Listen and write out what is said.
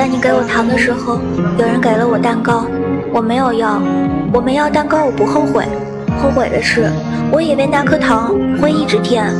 在你给我糖的时候有人给了我蛋糕我没有要我没要蛋糕我不后悔。后悔的是我以为那颗糖会一直甜。